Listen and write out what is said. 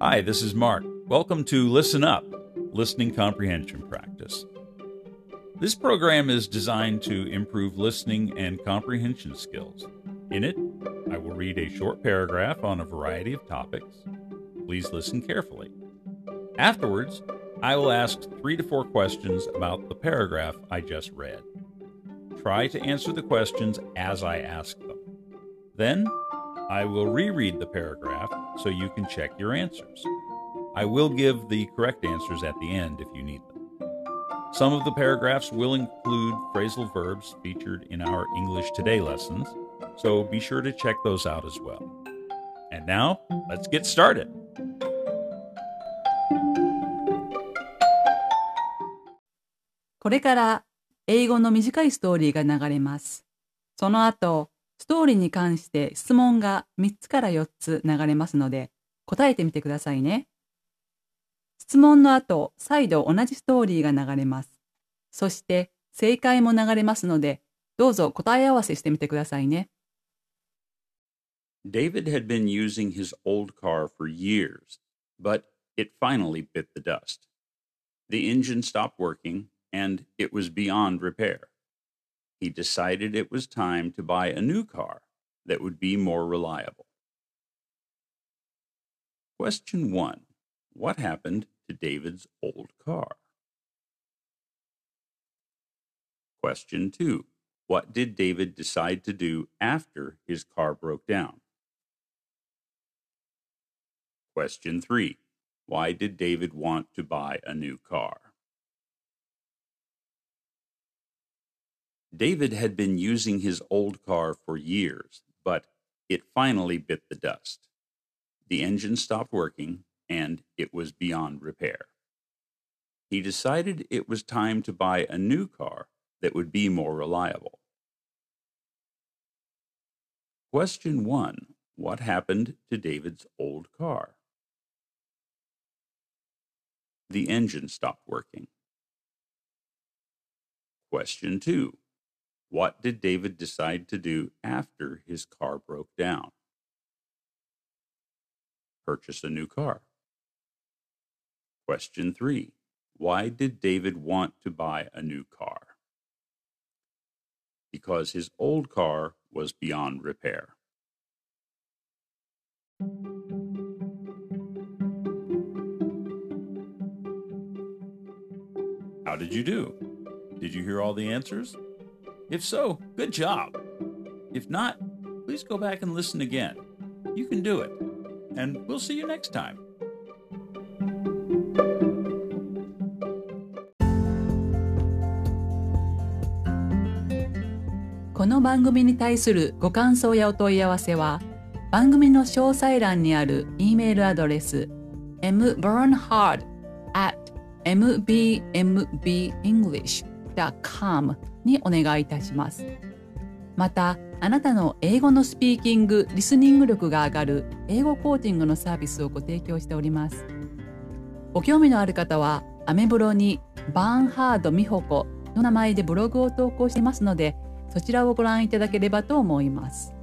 Hi, this is Mark. Welcome to Listen Up, Listening Comprehension Practice. This program is designed to improve listening and comprehension skills. In it, I will read a short paragraph on a variety of topics. Please listen carefully. Afterwards, I will ask three to four questions about the paragraph I just read. Try to answer the questions as I ask them. Then, I will reread the paragraph so you can check your answers. I will give the correct answers at the end if you need them. Some of the paragraphs will include phrasal verbs featured in our English Today lessons, so be sure to check those out as well. And now, let's get started. これから英語の短いストーリーが流れます。その後、 ストーリーに関して質問が3つから4つ流れますので、答えてみてくださいね。質問の後、再度同じストーリーが流れます。そして、正解も流れますので、どうぞ答え合わせしてみてくださいね。David had been using his old car for years, but it finally bit the dust. The engine stopped working, and it was beyond repair. He decided it was time to buy a new car that would be more reliable. Question 1 What happened to David's old car? Question 2 What did David decide to do after his car broke down? Question 3 Why did David want to buy a new car? David had been using his old car for years, but it finally bit the dust. The engine stopped working, and it was beyond repair. He decided it was time to buy a new car that would be more reliable. Question 1 What happened to David's old car? The engine stopped working. Question 2 What did David decide to do after his car broke down? Purchase a new car. Question 3 Why did David want to buy a new car? Because his old car was beyond repair. How did you do? Did you hear all the answers? If so, good job. If not, please go back and listen again. You can do it. And we'll see you next time. この番組に対するご感想やお問い合わせは番組の詳細欄にある E メールアドレス mburnhard at mbmbenglish.com にお願いいたします。また、あなたの英語のスピーキング、リスニング力が上がる英語コーチングのサービスをご提供しております。ご興味のある方は、アメブロにバーンハード美穂子の名前でブログを投稿していますので、そちらをご覧いただければと思います。